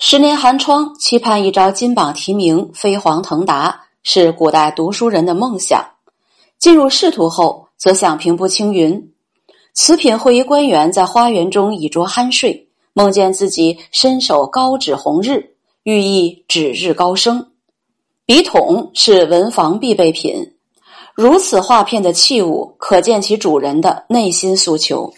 十年寒窗，期盼一朝金榜题名，飞黄腾达，是古代读书人的梦想。进入仕途后，则想平步青云。此品会一官员在花园中倚桌酣睡，梦见自己伸手高指红日，寓意指日高升。笔筒是文房必备品，如此画片的器物，可见其主人的内心诉求。